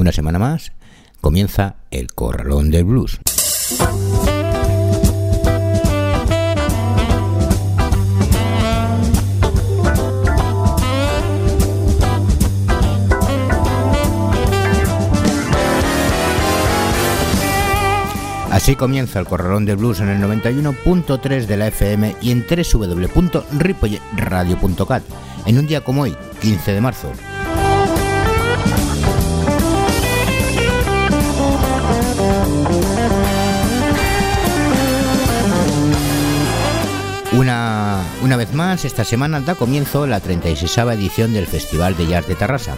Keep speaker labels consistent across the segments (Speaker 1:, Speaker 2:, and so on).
Speaker 1: Una semana más comienza El Corralón del Blues. Así comienza el Corralón del Blues en el 91.3 de la FM y en www.ripolletradio.cat en un día como hoy, 15 de marzo. Una, una, vez más, esta semana da comienzo la 36 edición del Festival de Jazz de Tarrasa,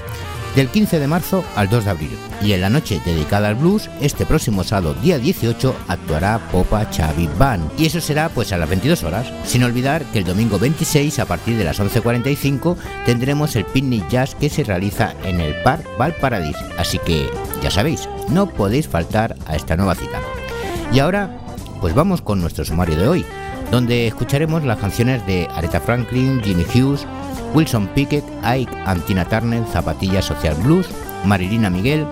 Speaker 1: del 15 de marzo al 2 de abril. Y en la noche dedicada al blues, este próximo sábado, día 18, actuará Popa Chavi Band. Y eso será pues a las 22 horas. Sin olvidar que el domingo 26, a partir de las 11.45, tendremos el picnic jazz que se realiza en el Park Valparadís. Así que, ya sabéis, no podéis faltar a esta nueva cita. Y ahora, pues vamos con nuestro sumario de hoy donde escucharemos las canciones de Aretha Franklin, Jimmy Hughes, Wilson Pickett, Ike Antina Turner, Zapatilla Social Blues, Marilina Miguel,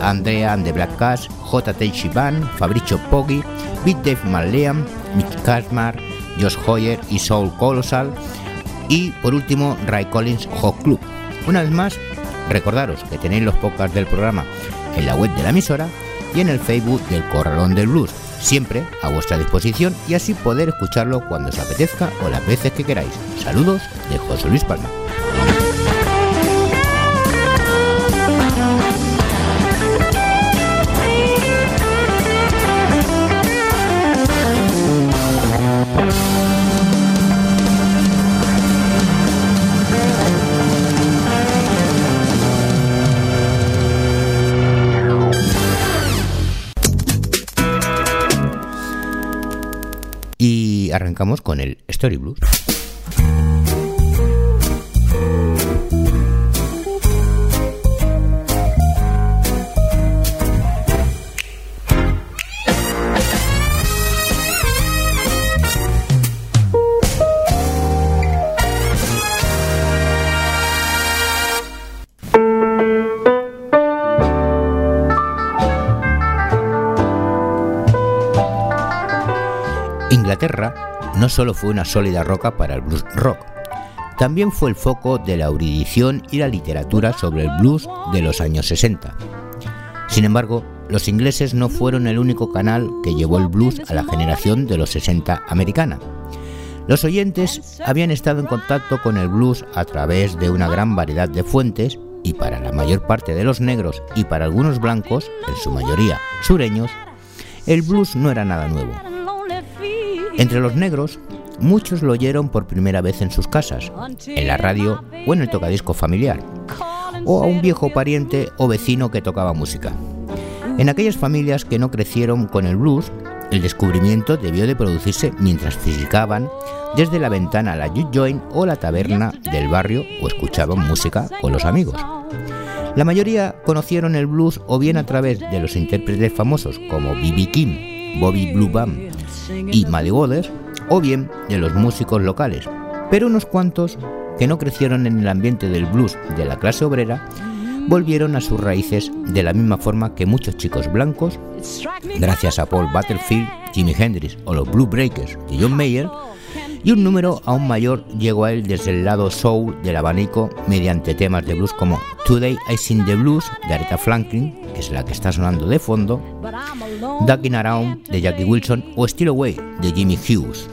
Speaker 1: Andrea and the Black Cash, J.T. Shiban, Fabricio Poggi, Big Dave Marleam, Mitch Kasmar, Josh Hoyer y Soul Colossal y por último Ray Collins Hot Club. Una vez más, recordaros que tenéis los podcasts del programa en la web de la emisora y en el Facebook del Corralón del Blues siempre a vuestra disposición y así poder escucharlo cuando os apetezca o las veces que queráis. Saludos de José Luis Palma. Arrancamos con el Story Blues. Solo fue una sólida roca para el blues rock, también fue el foco de la erudición y la literatura sobre el blues de los años 60. Sin embargo, los ingleses no fueron el único canal que llevó el blues a la generación de los 60 americana. Los oyentes habían estado en contacto con el blues a través de una gran variedad de fuentes y para la mayor parte de los negros y para algunos blancos, en su mayoría sureños, el blues no era nada nuevo. Entre los negros, muchos lo oyeron por primera vez en sus casas, en la radio o en el tocadisco familiar, o a un viejo pariente o vecino que tocaba música. En aquellas familias que no crecieron con el blues, el descubrimiento debió de producirse mientras fisicaban desde la ventana la juke joint o la taberna del barrio o escuchaban música con los amigos. La mayoría conocieron el blues o bien a través de los intérpretes famosos como B.B. King, Bobby Blue Band y Muddy Waters, o bien de los músicos locales, pero unos cuantos que no crecieron en el ambiente del blues de la clase obrera volvieron a sus raíces de la misma forma que muchos chicos blancos, gracias a Paul Butterfield, Jimi Hendrix o los Blue Breakers de John Mayer, y un número aún mayor llegó a él desde el lado soul del abanico mediante temas de blues como Today I Sing the Blues de Aretha Franklin, que es la que está sonando de fondo, Ducking Around de Jackie Wilson o Still Away de Jimmy Hughes.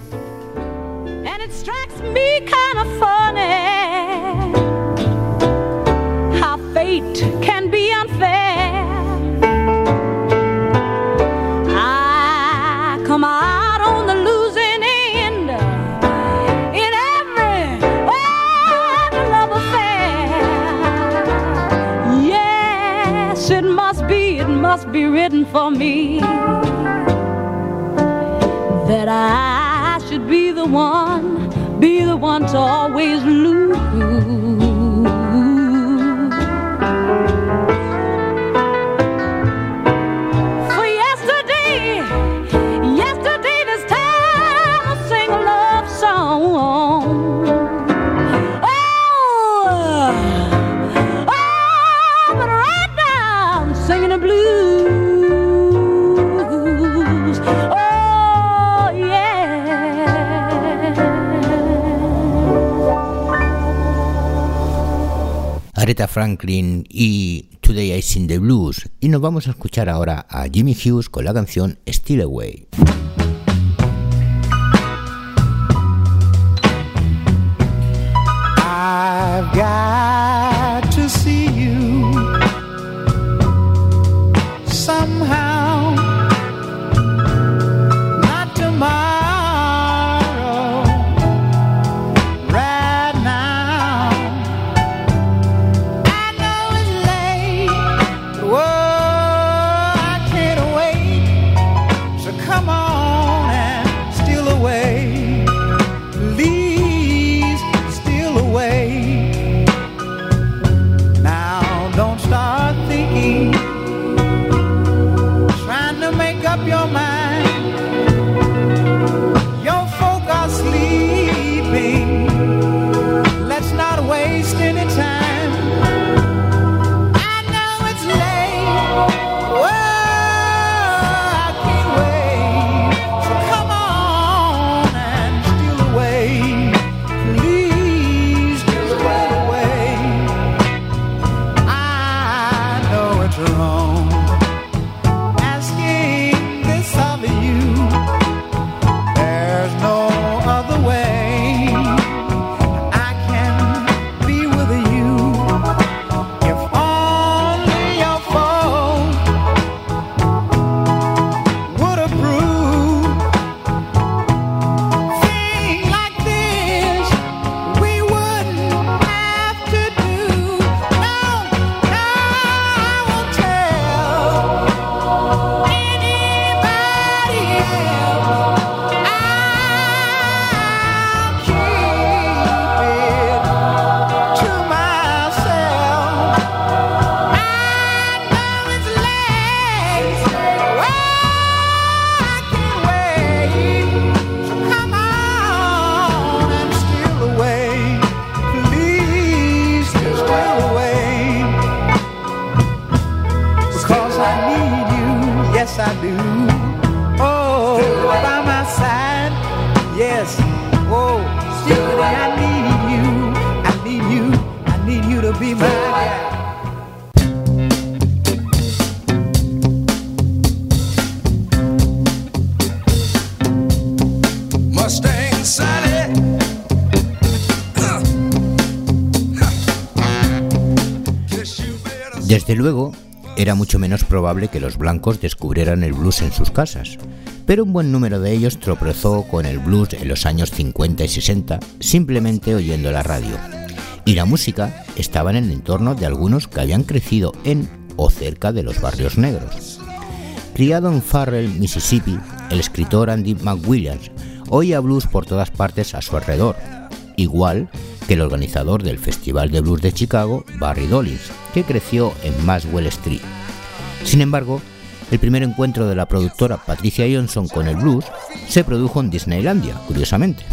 Speaker 2: can be unfair. Written for me that I should be the one, be the one to always lose.
Speaker 1: Franklin y Today I Sing the Blues. Y nos vamos a escuchar ahora a Jimmy Hughes con la canción Still Away.
Speaker 3: Waste any time.
Speaker 1: Desde luego, era mucho menos probable que los blancos descubrieran el blues en sus casas, pero un buen número de ellos tropezó con el blues en los años 50 y 60 simplemente oyendo la radio. Y la música estaba en el entorno de algunos que habían crecido en o cerca de los barrios negros. Criado en Farrell, Mississippi, el escritor Andy McWilliams oía blues por todas partes a su alrededor, igual que el organizador del Festival de Blues de Chicago, Barry Dollins, que creció en Maxwell Street. Sin embargo, el primer encuentro de la productora Patricia Johnson con el blues se produjo en Disneylandia, curiosamente.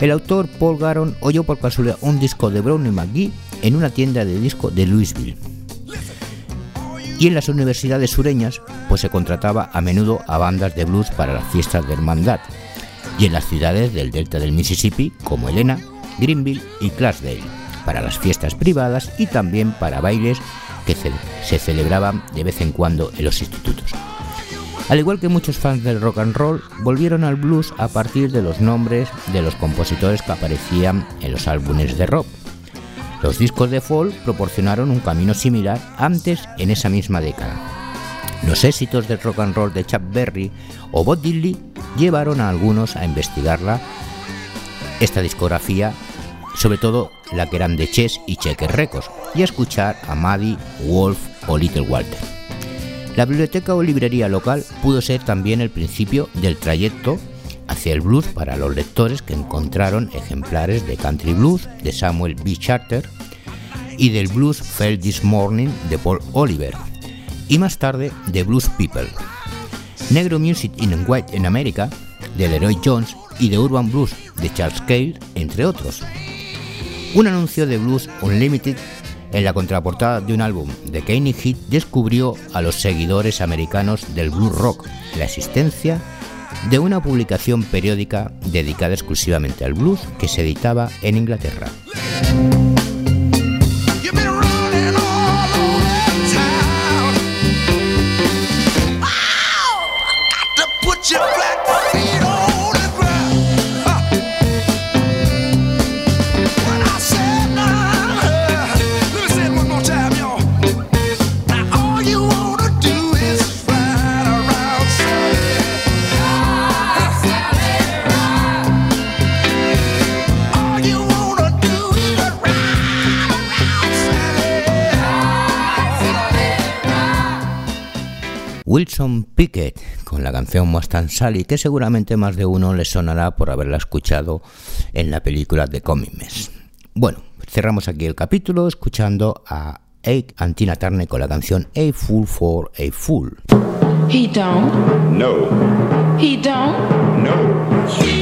Speaker 1: El autor Paul Garon oyó por casualidad un disco de Brownie McGee en una tienda de disco de Louisville. Y en las universidades sureñas, pues se contrataba a menudo a bandas de blues para las fiestas de hermandad, y en las ciudades del delta del Mississippi, como Helena, Greenville y Clarksdale, para las fiestas privadas y también para bailes que ce- se celebraban de vez en cuando en los institutos. Al igual que muchos fans del rock and roll, volvieron al blues a partir de los nombres de los compositores que aparecían en los álbumes de rock. Los discos de folk proporcionaron un camino similar antes en esa misma década. Los éxitos del rock and roll de Chuck Berry o Bob Dylan llevaron a algunos a investigarla esta discografía, sobre todo la que eran de Chess y Checker Records, y escuchar a Maddie, Wolf o Little Walter. La biblioteca o librería local pudo ser también el principio del trayecto hacia el blues para los lectores que encontraron ejemplares de Country Blues de Samuel B. Charter y del Blues Fell This Morning de Paul Oliver y más tarde de Blues People. Negro Music in White en América de Leroy Jones y de Urban Blues de Charles Cale, entre otros. Un anuncio de Blues Unlimited en la contraportada de un álbum de Kanye Heat descubrió a los seguidores americanos del blues rock la existencia de una publicación periódica dedicada exclusivamente al blues que se editaba en Inglaterra. Wilson Pickett con la canción Mustang Sally que seguramente más de uno le sonará por haberla escuchado en la película de Comic Mess. Bueno, cerramos aquí el capítulo escuchando a Ike Antina Turner con la canción A Fool for a Fool.
Speaker 4: He don't.
Speaker 5: No,
Speaker 4: He don't.
Speaker 5: no.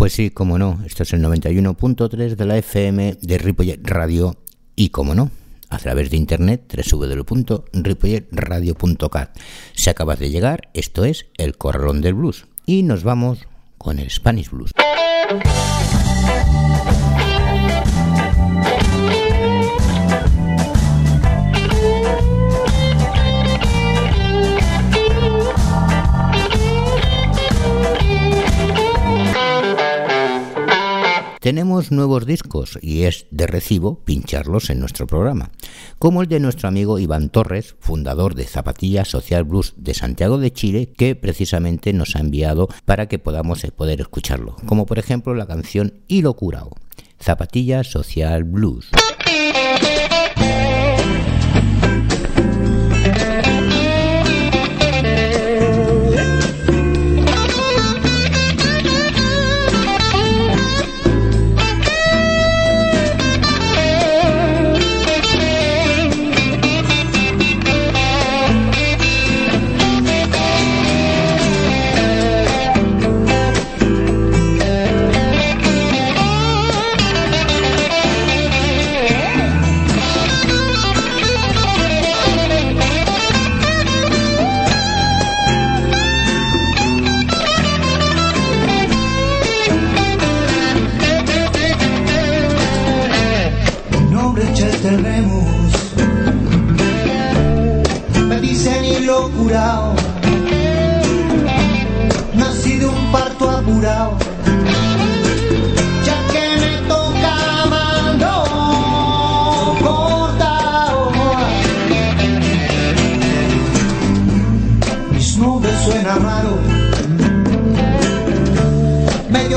Speaker 1: Pues sí, como no, esto es el 91.3 de la FM de Ripollet Radio y como no, a través de internet www.ripolletradio.cat. Si acabas de llegar, esto es El Corralón del Blues y nos vamos con el Spanish Blues. Tenemos nuevos discos y es de recibo pincharlos en nuestro programa, como el de nuestro amigo Iván Torres, fundador de Zapatilla Social Blues de Santiago de Chile, que precisamente nos ha enviado para que podamos eh, poder escucharlo, como por ejemplo la canción Hilo Curao, Zapatilla Social Blues.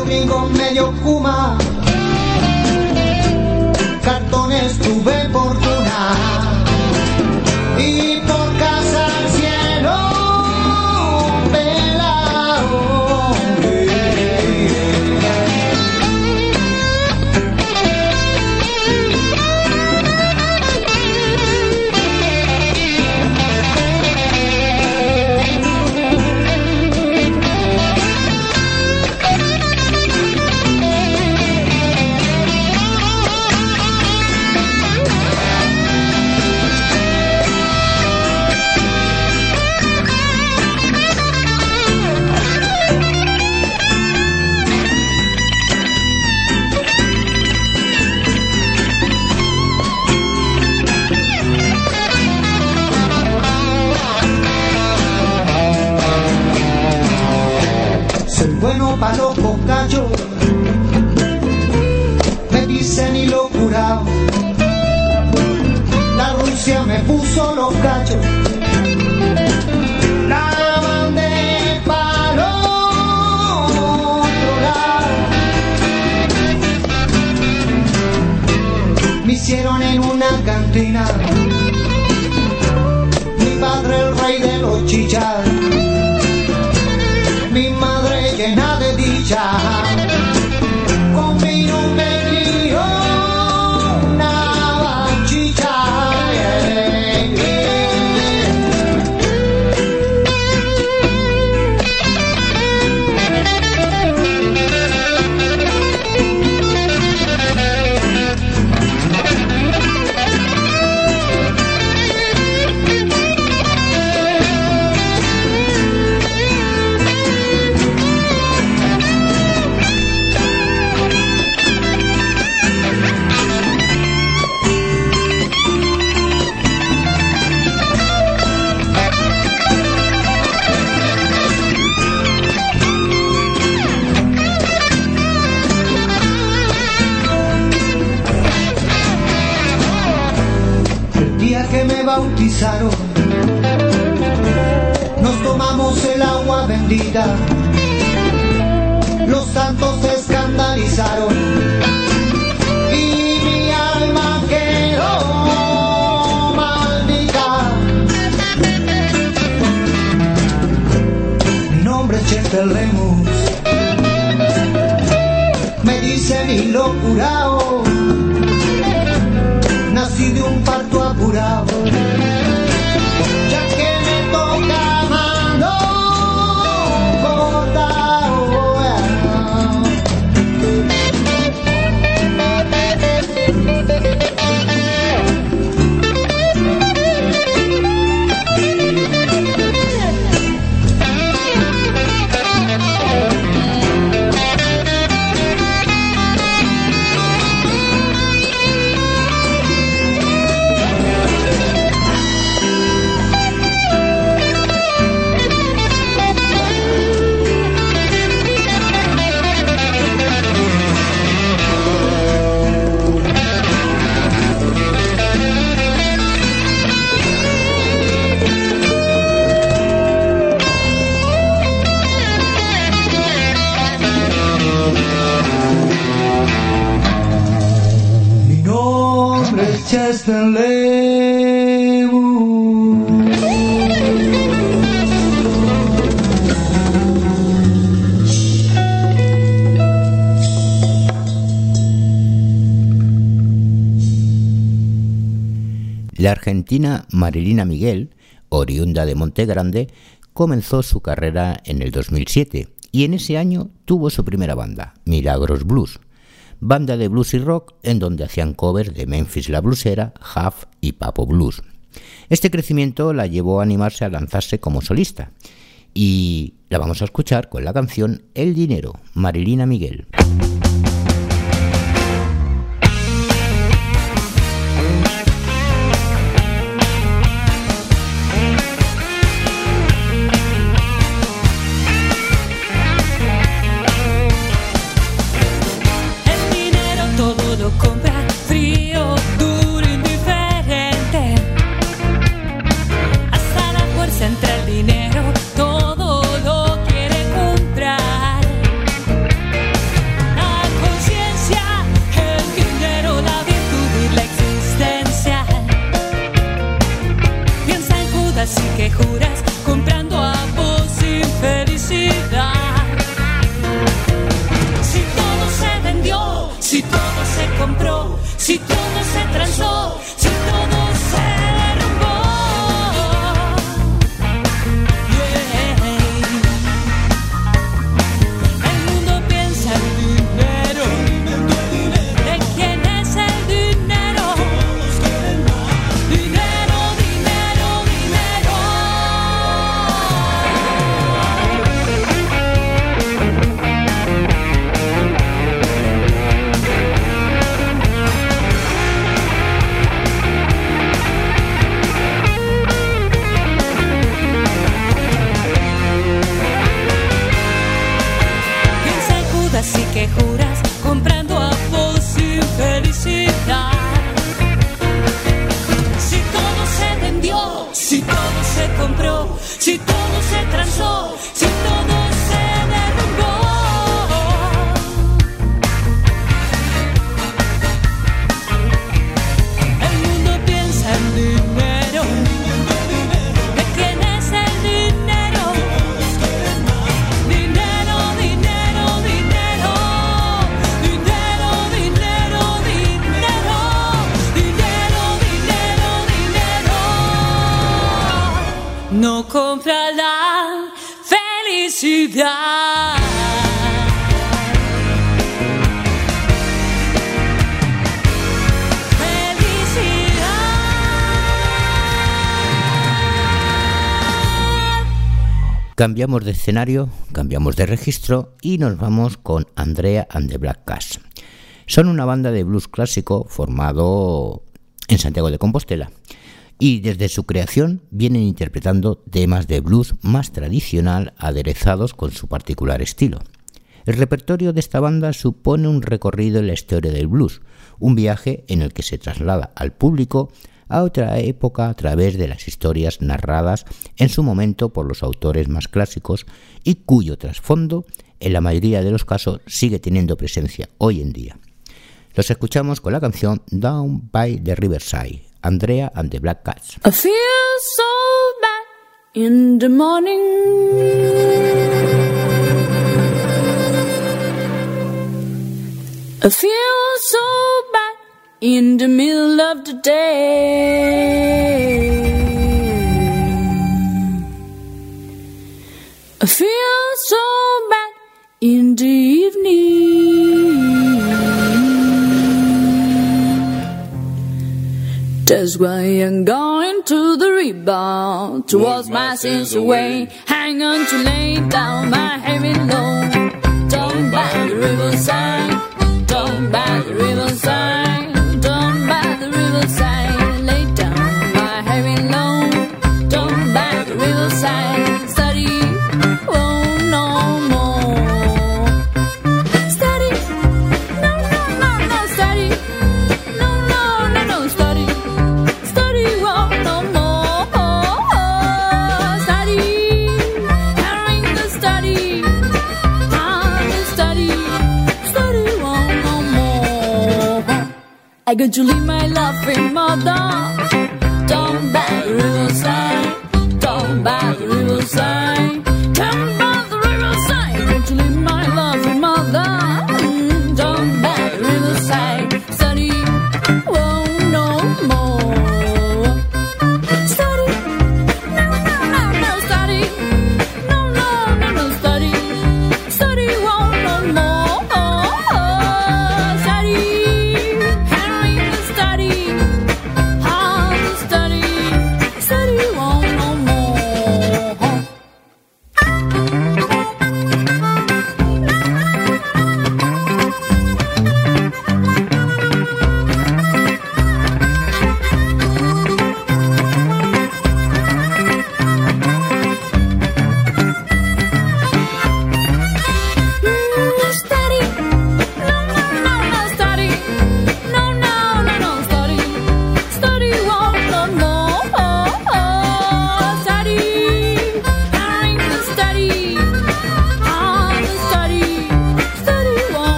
Speaker 6: medio gringo, medio kuma. Cartones tuve por La
Speaker 7: argentina Marilina Miguel, oriunda de Monte Grande, comenzó su carrera en el 2007 y en ese año tuvo su primera banda, Milagros Blues, banda de blues y rock en donde hacían covers de Memphis la Bluesera, Huff y Papo Blues. Este crecimiento la llevó a animarse a lanzarse como solista y la vamos a escuchar con la canción El Dinero, Marilina Miguel. Cambiamos de escenario, cambiamos de registro y nos vamos con Andrea and the Black Cats. Son una banda de blues clásico formado en Santiago de Compostela y desde su creación vienen interpretando temas de blues más tradicional aderezados con su particular estilo. El repertorio de esta banda supone un recorrido en la historia del blues, un viaje en el que se traslada al público a otra época a través de las historias narradas en su momento por los autores más clásicos y cuyo trasfondo, en la mayoría de los casos, sigue teniendo presencia hoy en día. Los escuchamos con la canción Down by the Riverside, Andrea and the Black Cats.
Speaker 5: I feel so bad in the morning. I feel so bad in the middle of the day. I feel so bad in the evening. That's why I'm going to the rebound to wash my sins away. Hang on to lay down my heavy load. Down by the riverside, down by the riverside, inside. could you leave my love for loving mother?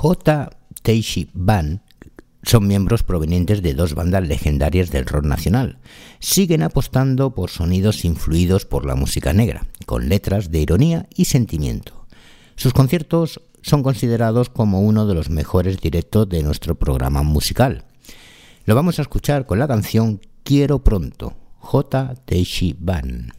Speaker 1: J. Teishi Ban son miembros provenientes de dos bandas legendarias del rock nacional. Siguen apostando por sonidos influidos por la música negra, con letras de ironía y sentimiento. Sus conciertos son considerados como uno de los mejores directos de nuestro programa musical. Lo vamos a escuchar con la canción Quiero Pronto, J. Teishi
Speaker 8: Ban.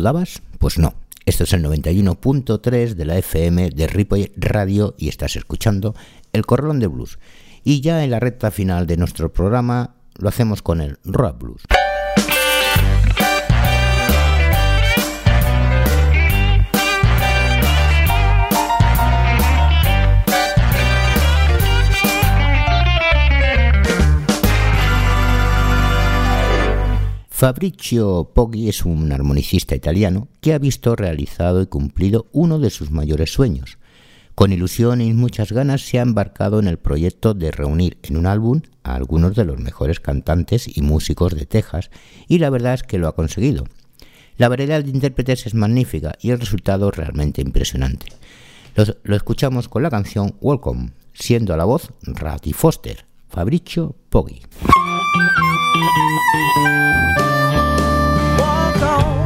Speaker 8: dudabas? Pues no.
Speaker 1: Esto es el 91.3 de la FM de Ripoll Radio y estás escuchando El Corralón de Blues. Y ya en la recta final de nuestro programa lo hacemos con el Rock Blues. Fabrizio Poggi es un armonicista italiano que ha visto realizado y cumplido uno de sus mayores sueños. Con ilusión y muchas ganas se ha embarcado en el proyecto de reunir en un álbum a algunos de los mejores cantantes y músicos de Texas y la verdad es que lo ha conseguido. La variedad de intérpretes es magnífica y el resultado realmente impresionante. Lo, escuchamos con la canción Welcome, siendo a la voz Ratty Foster, Fabrizio Poggi.
Speaker 2: Walk on,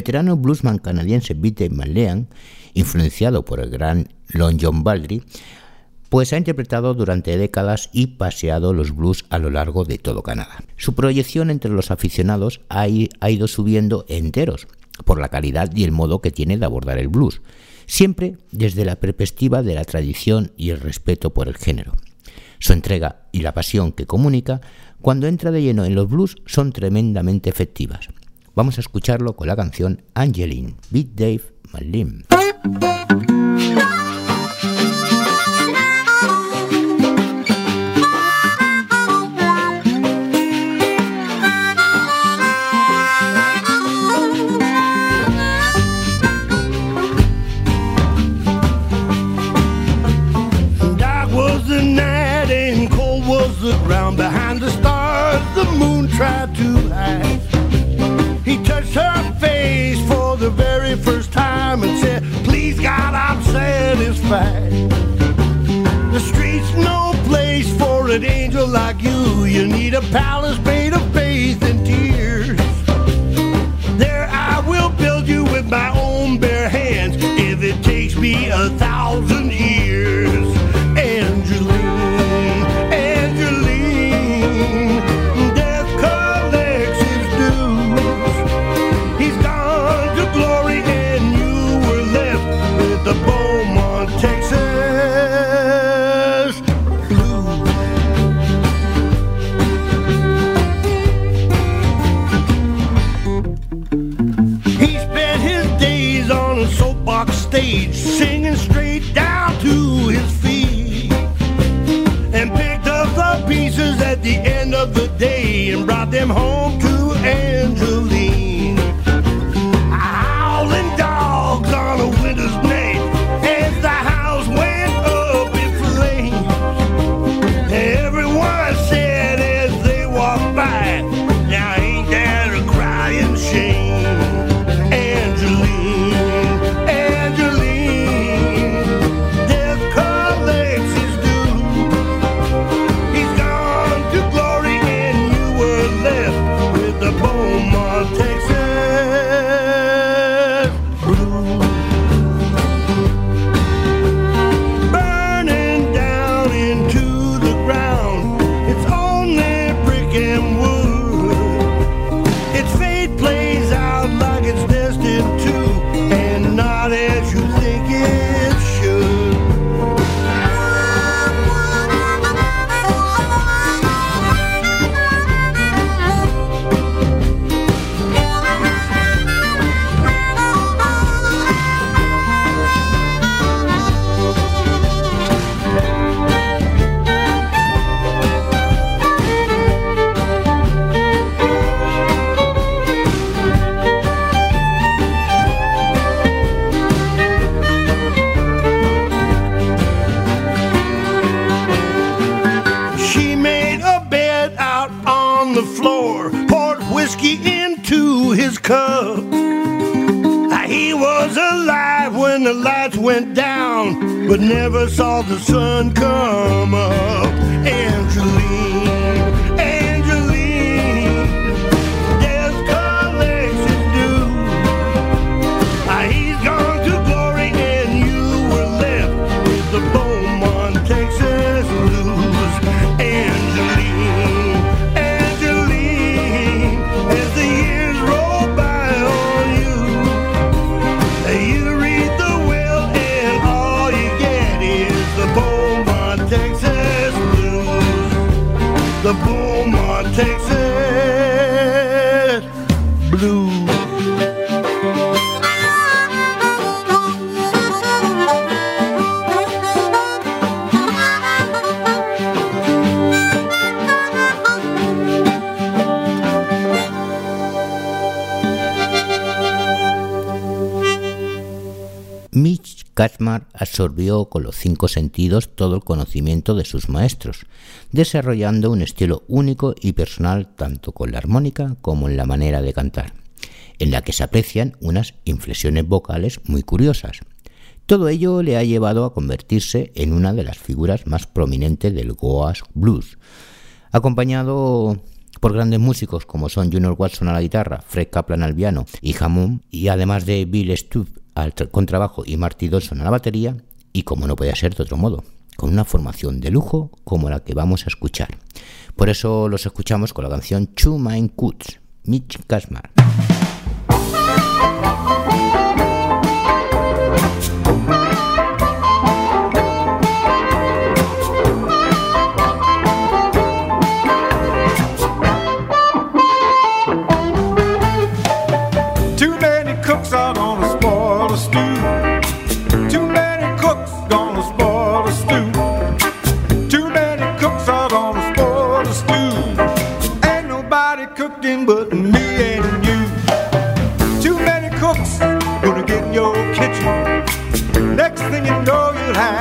Speaker 1: veterano bluesman canadiense Peter McLean, influenciado por el gran Lon John Baldry, pues ha interpretado durante décadas y paseado los blues a lo largo de todo Canadá. Su proyección entre los aficionados ha ido subiendo enteros por la calidad y el modo que tiene de abordar el blues, siempre desde la perspectiva de la tradición y el respeto por el género. Su entrega y la pasión que comunica cuando entra de lleno en los blues son tremendamente efectivas. Vamos a escucharlo con la canción Angeline, Beat Dave
Speaker 9: the ground. Behind the stars, the moon tried to hide. He touched her face for the very first time and said, Please God, I'm satisfied. The street's no place for an angel like you. You need a palace
Speaker 1: Kaczmar absorbió con los cinco sentidos todo el conocimiento de sus maestros, desarrollando un estilo único y personal tanto con la armónica como en la manera de cantar, en la que se aprecian unas inflexiones vocales muy curiosas. Todo ello le ha llevado a convertirse en una de las figuras más prominentes del Goa Blues, acompañado por grandes músicos como son Junior Watson a la guitarra, Fred Kaplan al piano y Hammond, y además de Bill Stubb al tra- contrabajo y Marty Dawson a la batería, y como no podía ser de otro modo, con una formación de lujo como la que vamos a escuchar. Por eso los escuchamos con la canción Two Mind Cuts, Mitch Kasmar.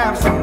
Speaker 10: have some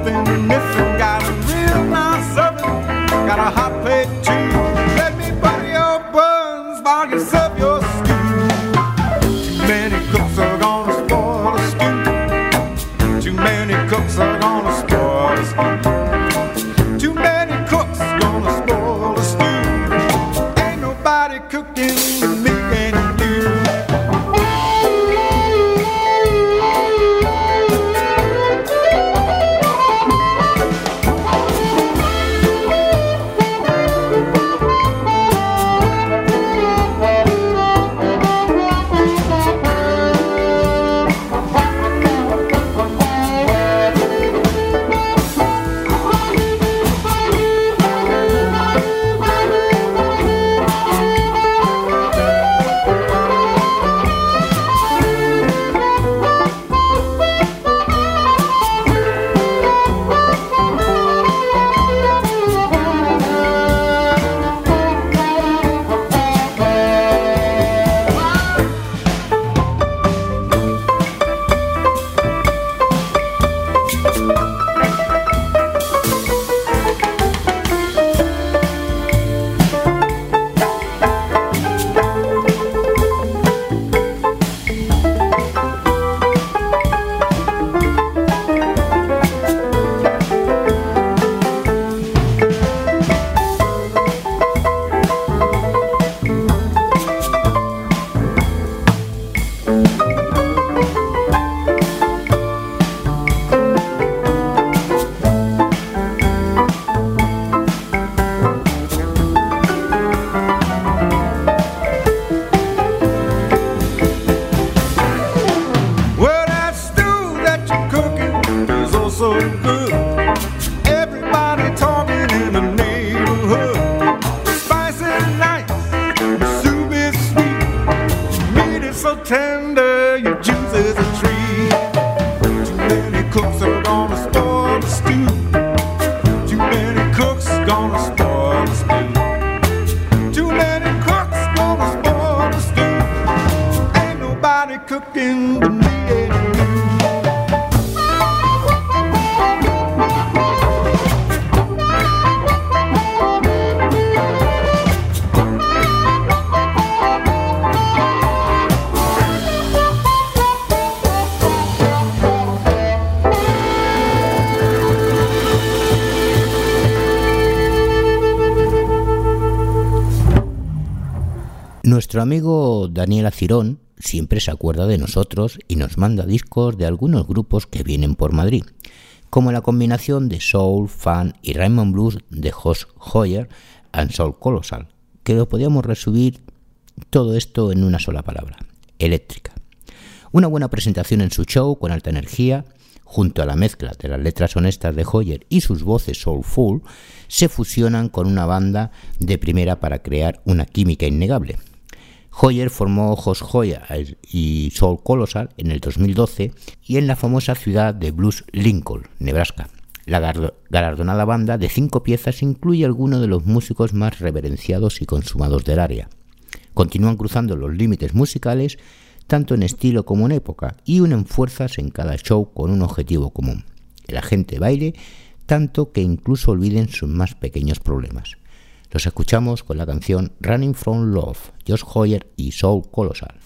Speaker 1: Nuestro amigo Daniel Acirón siempre se acuerda de nosotros y nos manda discos de algunos grupos que vienen por Madrid, como la combinación de Soul, Fun y Raymond Blues de Josh Hoyer and Soul Colossal, que lo podíamos resumir todo esto en una sola palabra, eléctrica. Una buena presentación en su show con alta energía, junto a la mezcla de las letras honestas de Hoyer y sus voces soulful, se fusionan con una banda de primera para crear una química innegable. Hoyer formó Josh Hoyer y Soul Colossal en el 2012 y en la famosa ciudad de Blues Lincoln, Nebraska. La galardonada banda de cinco piezas incluye algunos de los músicos más reverenciados y consumados del área. Continúan cruzando los límites musicales tanto en estilo como en época y unen fuerzas en cada show con un objetivo común. Que la gente baile tanto que incluso olviden sus más pequeños problemas. Los escuchamos con la canción Running from Love, Josh Hoyer y Soul Colossal.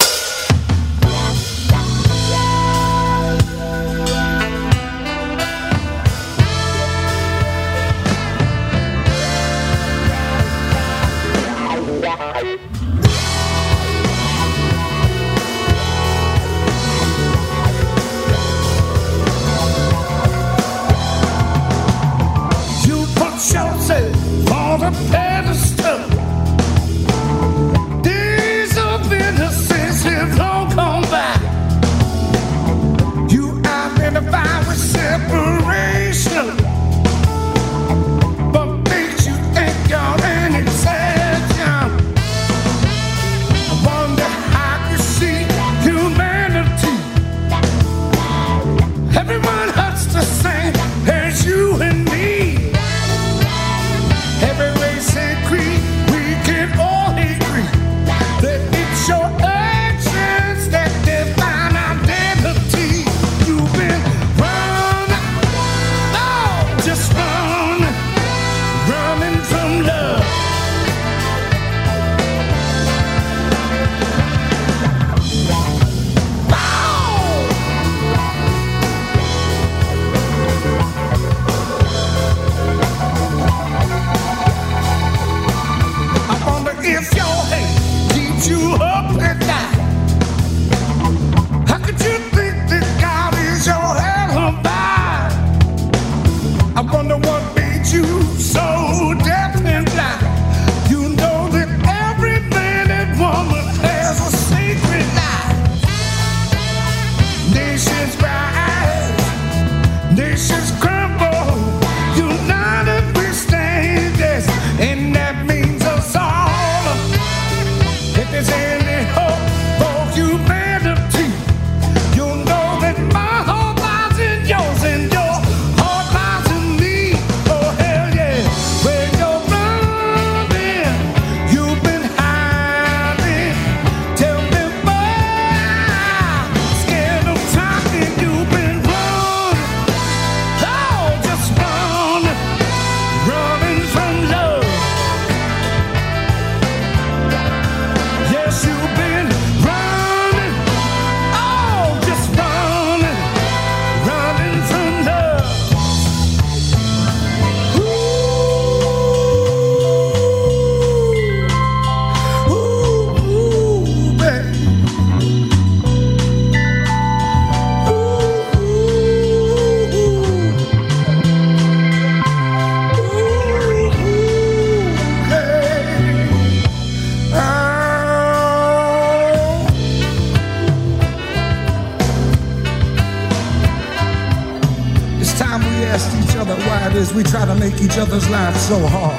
Speaker 11: time we asked each other why it is we try to make each other's lives so hard.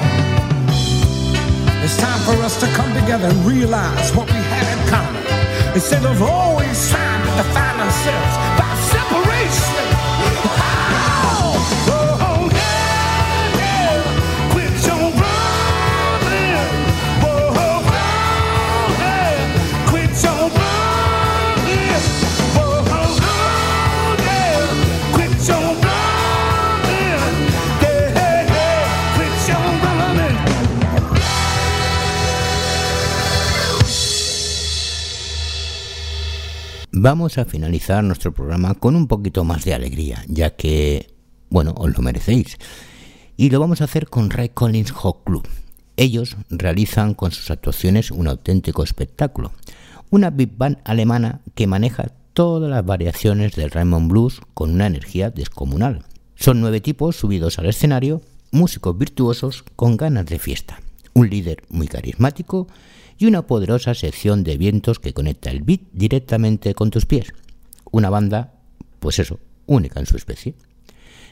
Speaker 11: It's time for us to come together and realize what we have in common instead of always trying to define ourselves by separation.
Speaker 1: Vamos a finalizar nuestro programa con un poquito más de alegría, ya que, bueno, os lo merecéis. Y lo vamos a hacer con Ray Collins Hawk Club. Ellos realizan con sus actuaciones un auténtico espectáculo. Una big band alemana que maneja todas las variaciones del Raymond Blues con una energía descomunal. Son nueve tipos subidos al escenario, músicos virtuosos con ganas de fiesta, un líder muy carismático y una poderosa sección de vientos que conecta el beat directamente con tus pies. Una banda, pues eso, única en su especie.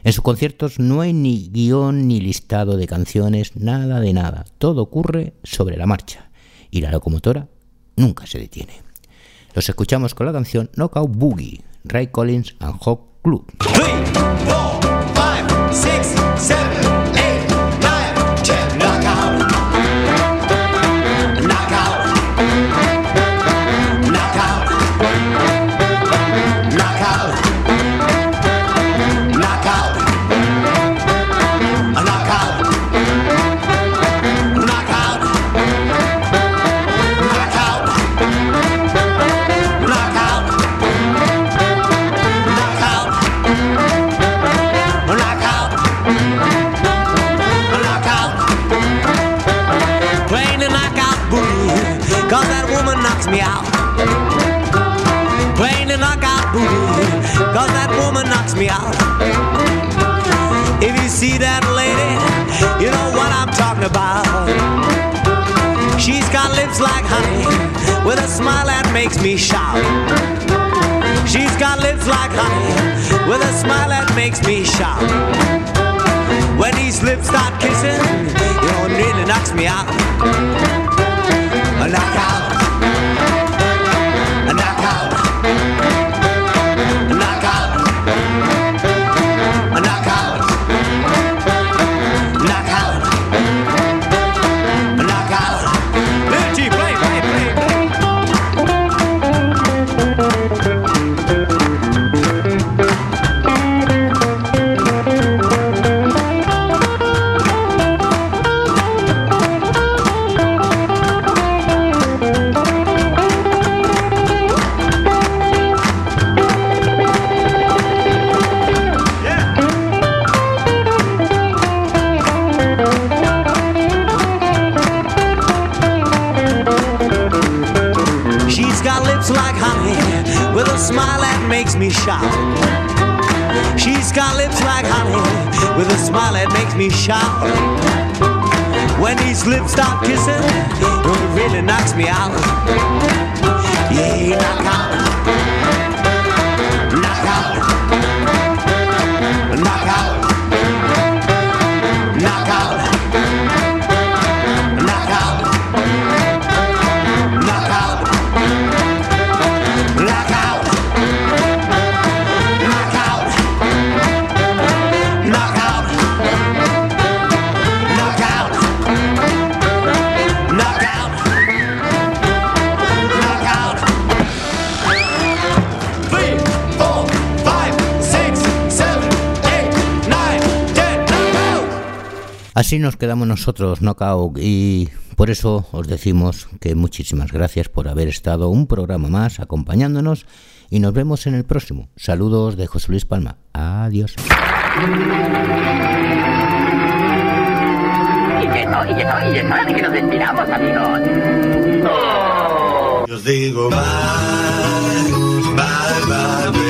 Speaker 1: En sus conciertos no hay ni guion ni listado de canciones, nada de nada. Todo ocurre sobre la marcha y la locomotora nunca se detiene. Los escuchamos con la canción Knockout Boogie, Ray Collins and Hawk Club.
Speaker 12: Smile that makes me shout. She's got lips like honey with a smile that makes me shout. When these lips start kissing, it really knocks me out. Yeah, knock out.
Speaker 1: Así nos quedamos nosotros, Knockout, y por eso os decimos que muchísimas gracias por haber estado un programa más acompañándonos y nos vemos en el próximo. Saludos de José Luis Palma. Adiós.
Speaker 13: Y y que no, y es hora de que nos despidamos, amigos.
Speaker 14: Os digo bye, bye, bye, baby, bye,